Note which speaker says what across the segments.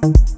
Speaker 1: Podcast.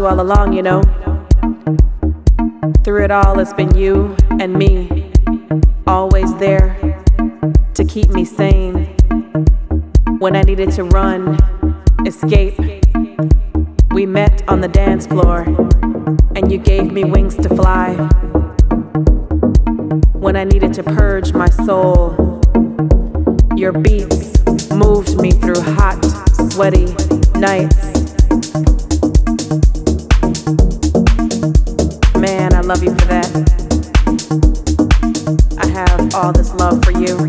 Speaker 1: all along, you know. Through it all, it's been you and me, always there to keep me sane. When I needed to run, escape, we met on the dance floor, and you gave me wings to fly. When I needed to purge my soul, your beats moved me through hot, sweaty nights. Love you for that. I have all this love for you.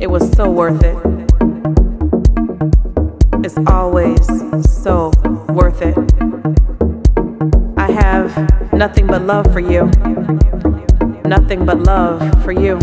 Speaker 1: It was so worth it. It's always so worth it. I have nothing but love for you. Nothing but love for you.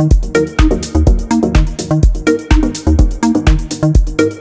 Speaker 2: thank you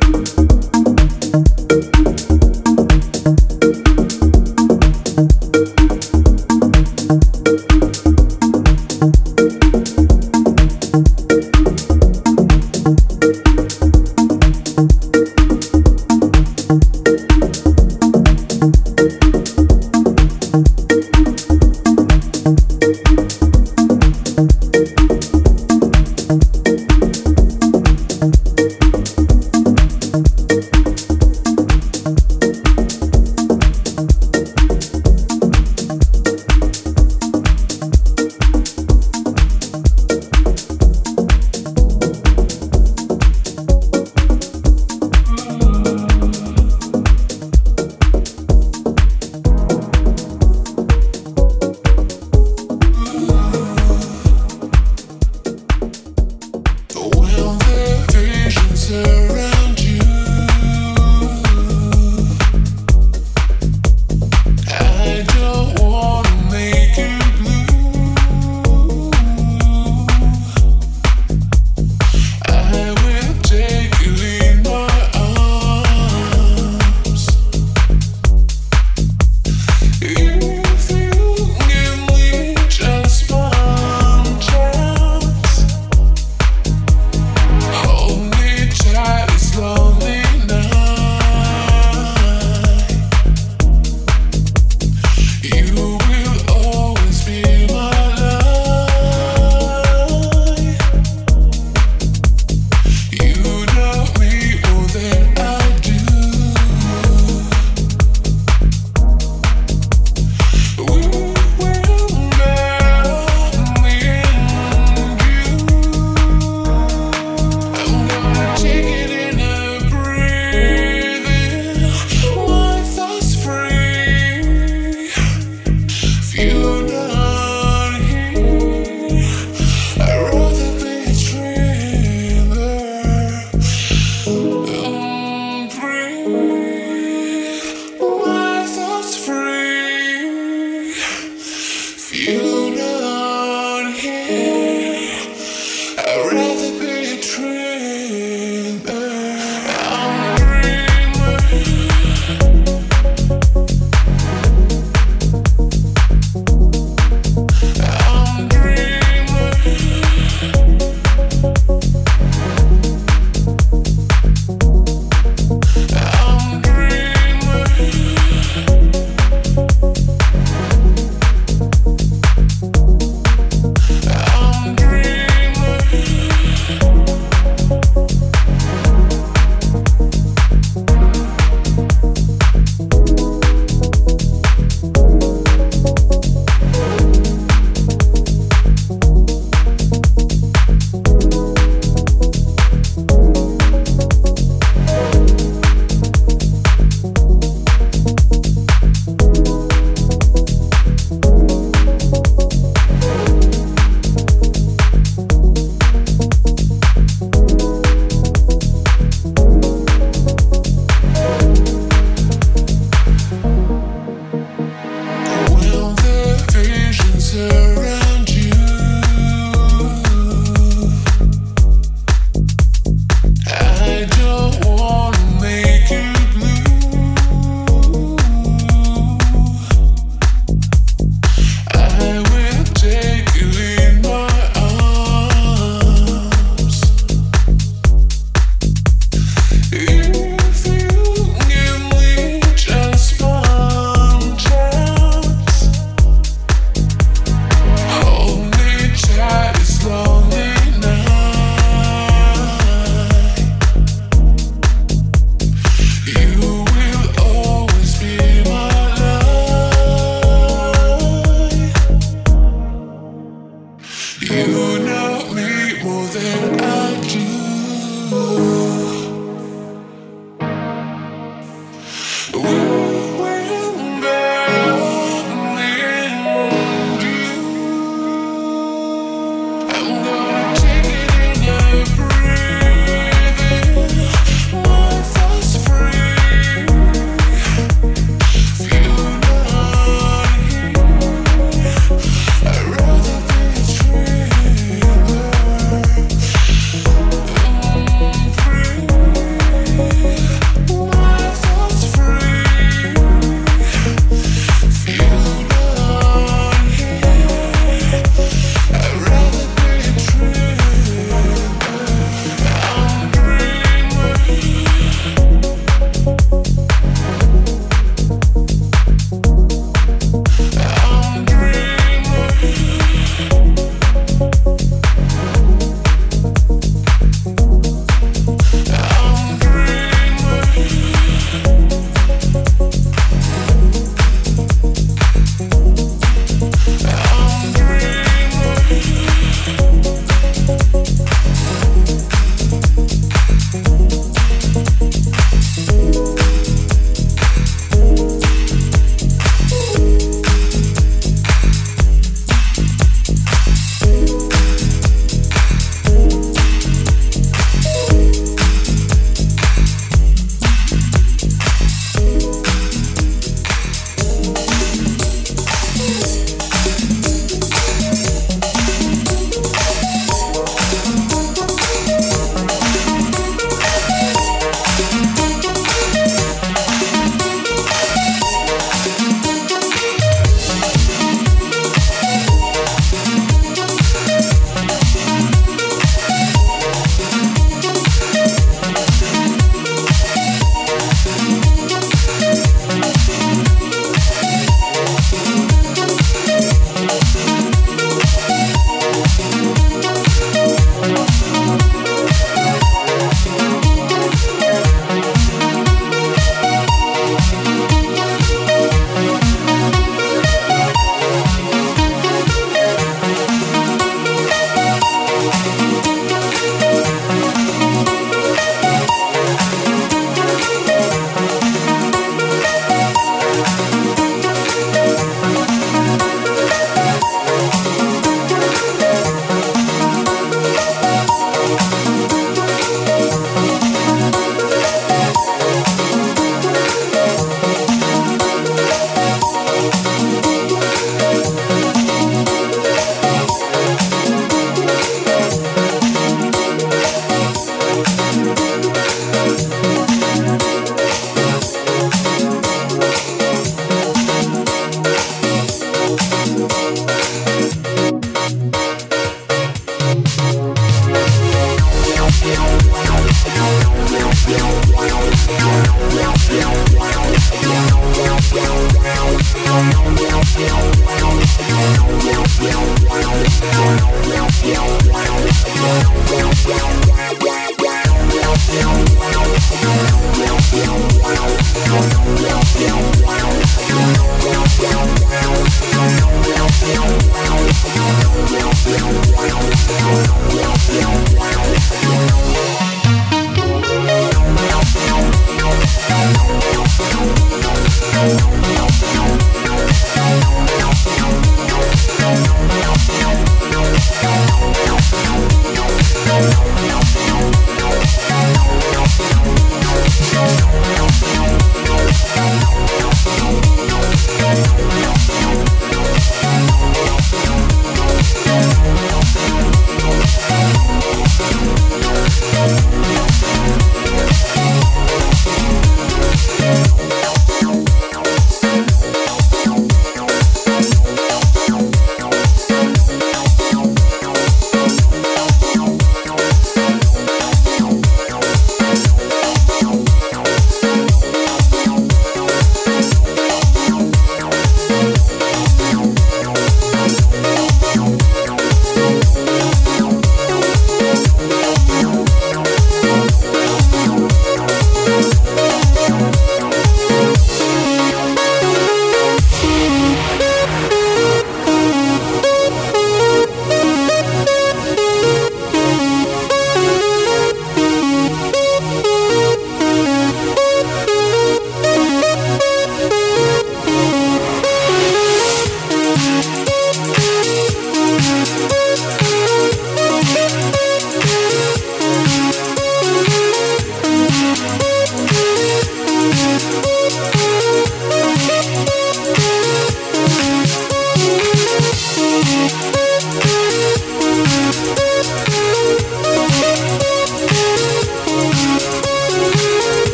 Speaker 3: talking,